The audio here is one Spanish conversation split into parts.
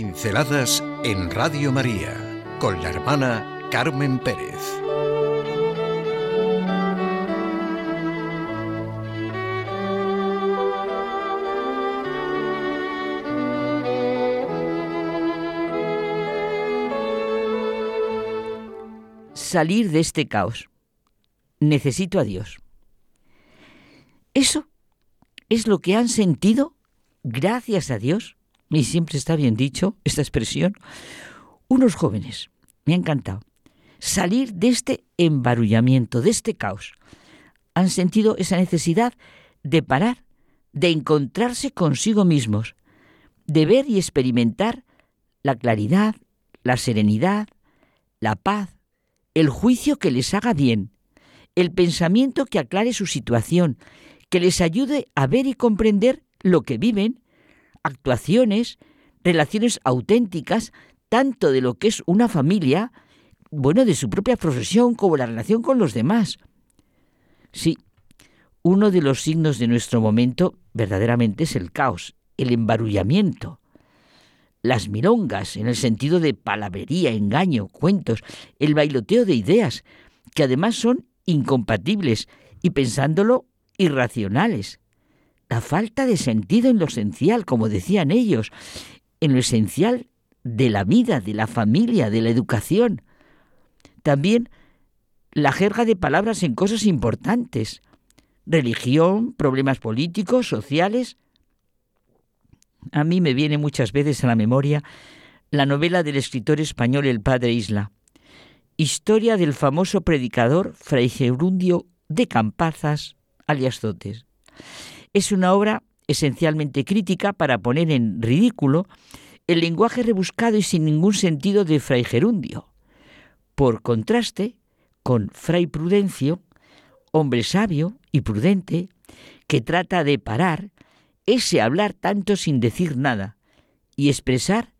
Pinceladas en Radio María con la hermana Carmen Pérez. Salir de este caos. Necesito a Dios. Eso es lo que han sentido, gracias a Dios, y siempre está bien dicho esta expresión, unos jóvenes. Me ha encantado. Salir de este embarullamiento, de este caos. Han sentido esa necesidad de parar, de encontrarse consigo mismos, de ver y experimentar la claridad, la serenidad, la paz, el juicio que les haga bien, el pensamiento que aclare su situación, que les ayude a ver y comprender lo que viven, actuaciones, relaciones auténticas, tanto de lo que es una familia, bueno, de su propia profesión, como la relación con los demás. Sí, uno de los signos de nuestro momento verdaderamente es el caos, el embarullamiento. Las milongas, en el sentido de palabrería, engaño, cuentos, el bailoteo de ideas, que además son incompatibles y pensándolo irracionales. La falta de sentido en lo esencial, como decían ellos, en lo esencial de la vida, de la familia, de la educación. También la jerga de palabras en cosas importantes. Religión, problemas políticos, sociales. A mí me viene muchas veces a la memoria la novela del escritor español El Padre Isla, historia del famoso predicador Fray Gerundio de Campazas, alias Zotes. Es una obra esencialmente crítica para poner en ridículo el lenguaje rebuscado y sin ningún sentido de Fray Gerundio, por contraste con Fray Prudencio, hombre sabio y prudente, que trata de parar ese hablar tanto sin decir nada y expresar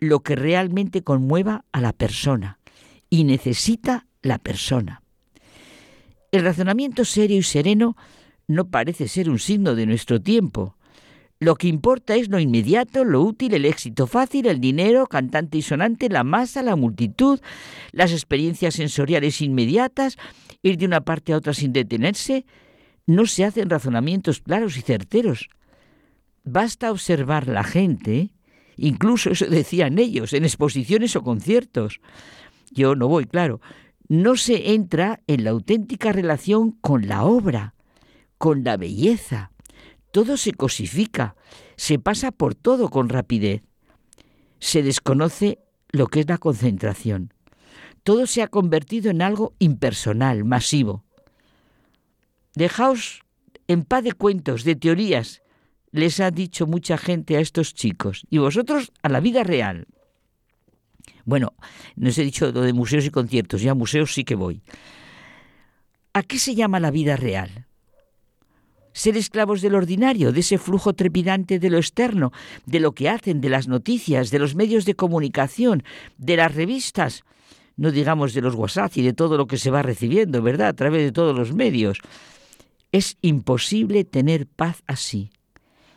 lo que realmente conmueva a la persona y necesita la persona. El razonamiento serio y sereno no parece ser un signo de nuestro tiempo. Lo que importa es lo inmediato, lo útil, el éxito fácil, el dinero, cantante y sonante, la masa, la multitud, las experiencias sensoriales inmediatas, ir de una parte a otra sin detenerse. No se hacen razonamientos claros y certeros. Basta observar la gente, incluso eso decían ellos, en exposiciones o conciertos. Yo no voy, claro. No se entra en la auténtica relación con la obra con la belleza. Todo se cosifica, se pasa por todo con rapidez. Se desconoce lo que es la concentración. Todo se ha convertido en algo impersonal, masivo. Dejaos en paz de cuentos, de teorías, les ha dicho mucha gente a estos chicos, y vosotros a la vida real. Bueno, no os he dicho lo de museos y conciertos, ya a museos sí que voy. ¿A qué se llama la vida real? Ser esclavos del ordinario, de ese flujo trepidante de lo externo, de lo que hacen, de las noticias, de los medios de comunicación, de las revistas, no digamos de los WhatsApp y de todo lo que se va recibiendo, ¿verdad? A través de todos los medios. Es imposible tener paz así.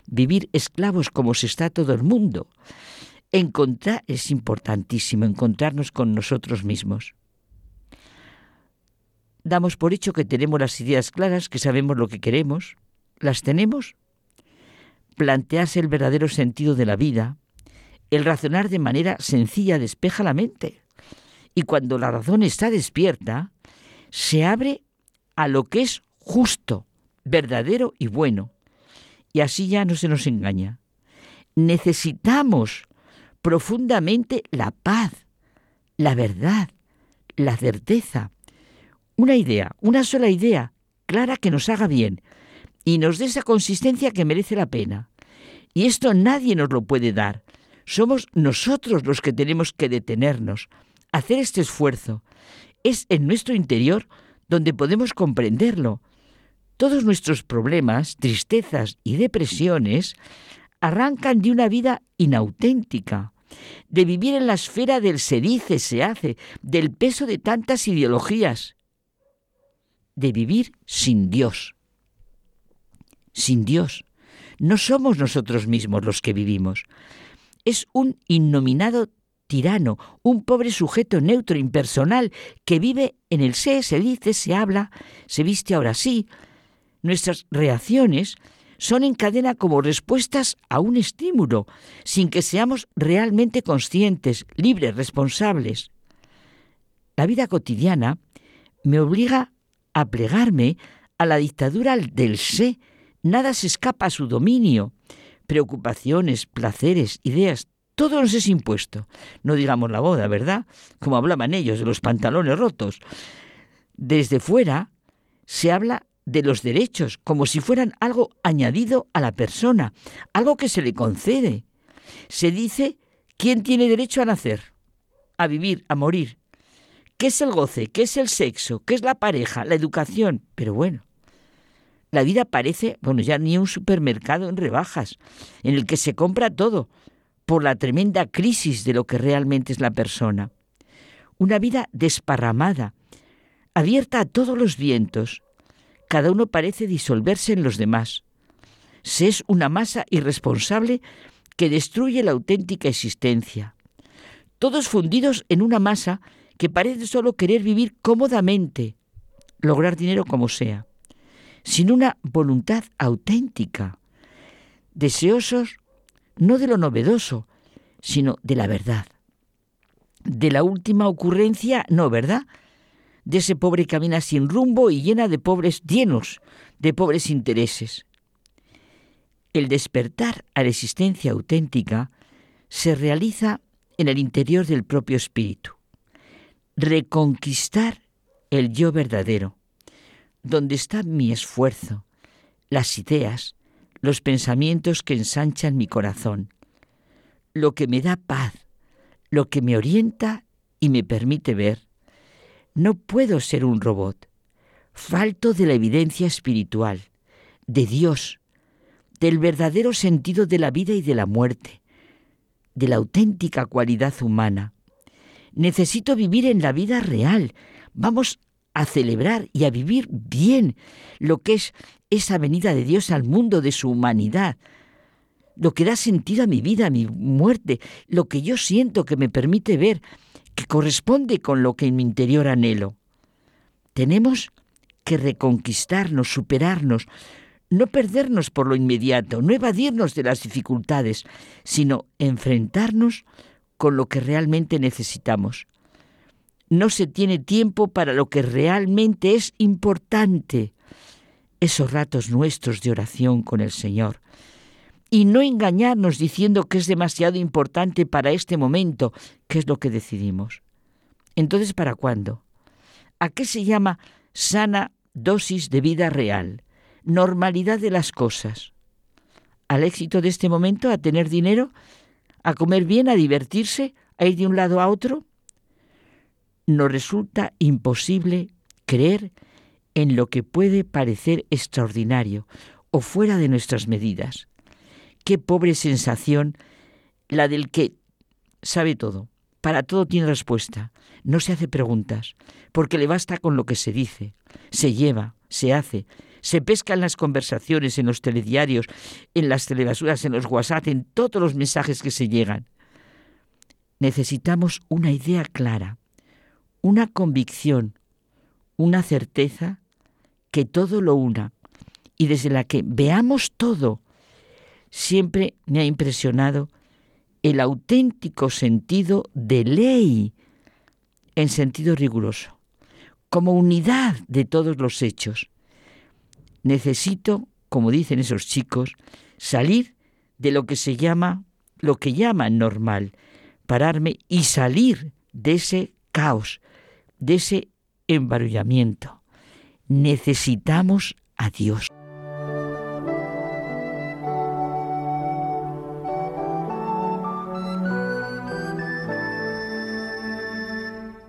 Vivir esclavos como se está todo el mundo. Encontrar es importantísimo, encontrarnos con nosotros mismos damos por hecho que tenemos las ideas claras, que sabemos lo que queremos, ¿Las tenemos? Plantearse el verdadero sentido de la vida, el razonar de manera sencilla despeja la mente. Y cuando la razón está despierta, se abre a lo que es justo, verdadero y bueno. Y así ya no se nos engaña. Necesitamos profundamente la paz, la verdad, la certeza. Una idea, una sola idea, clara que nos haga bien, y nos dé esa consistencia que merece la pena. Y esto nadie nos lo puede dar. Somos nosotros los que tenemos que detenernos, hacer este esfuerzo. Es en nuestro interior donde podemos comprenderlo. Todos nuestros problemas, tristezas y depresiones arrancan de una vida inauténtica, de vivir en la esfera del se dice, se hace, del peso de tantas ideologías, de vivir sin Dios sin Dios. No somos nosotros mismos los que vivimos. es un innominado tirano, un pobre sujeto neutro, impersonal, que vive en el sé, se dice, se habla, se viste ahora sí. Nuestras reacciones son en cadena como respuestas a un estímulo, sin que seamos realmente conscientes, libres, responsables. La vida cotidiana me obliga a plegarme a la dictadura del sé. Nada se escapa a su dominio. Preocupaciones, placeres, ideas, todo nos es impuesto. No digamos la boda, ¿verdad? Como hablaban ellos de los pantalones rotos. Desde fuera se habla de los derechos como si fueran algo añadido a la persona, algo que se le concede. Se dice quién tiene derecho a nacer, a vivir, a morir. ¿Qué es el goce? ¿Qué es el sexo? ¿Qué es la pareja? La educación. Pero bueno, la vida parece, bueno, ya ni un supermercado en rebajas, en el que se compra todo, por la tremenda crisis de lo que realmente es la persona. Una vida desparramada, abierta a todos los vientos. Cada uno parece disolverse en los demás. Se es una masa irresponsable que destruye la auténtica existencia. Todos fundidos en una masa que parece solo querer vivir cómodamente, lograr dinero como sea, sin una voluntad auténtica, deseosos no de lo novedoso, sino de la verdad. De la última ocurrencia, no, ¿verdad? De ese pobre camina sin rumbo y llena de pobres llenos, de pobres intereses. El despertar a la existencia auténtica se realiza en el interior del propio espíritu. Reconquistar el yo verdadero, donde está mi esfuerzo, las ideas, los pensamientos que ensanchan mi corazón, lo que me da paz, lo que me orienta y me permite ver. No puedo ser un robot. Falto de la evidencia espiritual, de Dios, del verdadero sentido de la vida y de la muerte, de la auténtica cualidad humana. Necesito vivir en la vida real. Vamos a celebrar y a vivir bien lo que es esa venida de Dios al mundo de su humanidad, lo que da sentido a mi vida, a mi muerte, lo que yo siento que me permite ver, que corresponde con lo que en mi interior anhelo. Tenemos que reconquistarnos, superarnos, no perdernos por lo inmediato, no evadirnos de las dificultades, sino enfrentarnos con lo que realmente necesitamos no se tiene tiempo para lo que realmente es importante, esos ratos nuestros de oración con el Señor. Y no engañarnos diciendo que es demasiado importante para este momento, que es lo que decidimos. Entonces, ¿para cuándo? ¿A qué se llama sana dosis de vida real? Normalidad de las cosas. ¿Al éxito de este momento? ¿A tener dinero? ¿A comer bien? ¿A divertirse? ¿A ir de un lado a otro? Nos resulta imposible creer en lo que puede parecer extraordinario o fuera de nuestras medidas. Qué pobre sensación la del que sabe todo, para todo tiene respuesta, no se hace preguntas, porque le basta con lo que se dice, se lleva, se hace, se pesca en las conversaciones, en los telediarios, en las telebasuras, en los WhatsApp, en todos los mensajes que se llegan. Necesitamos una idea clara, una convicción, una certeza que todo lo una y desde la que veamos todo. Siempre me ha impresionado el auténtico sentido de ley en sentido riguroso, como unidad de todos los hechos. Necesito, como dicen esos chicos, salir de lo que se llama, lo que llaman normal, pararme y salir de ese caos, de ese embarullamiento. Necesitamos a Dios.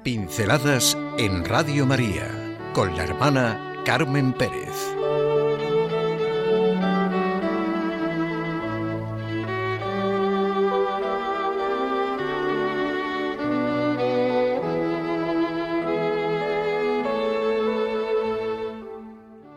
Pinceladas en Radio María con la hermana Carmen Pérez.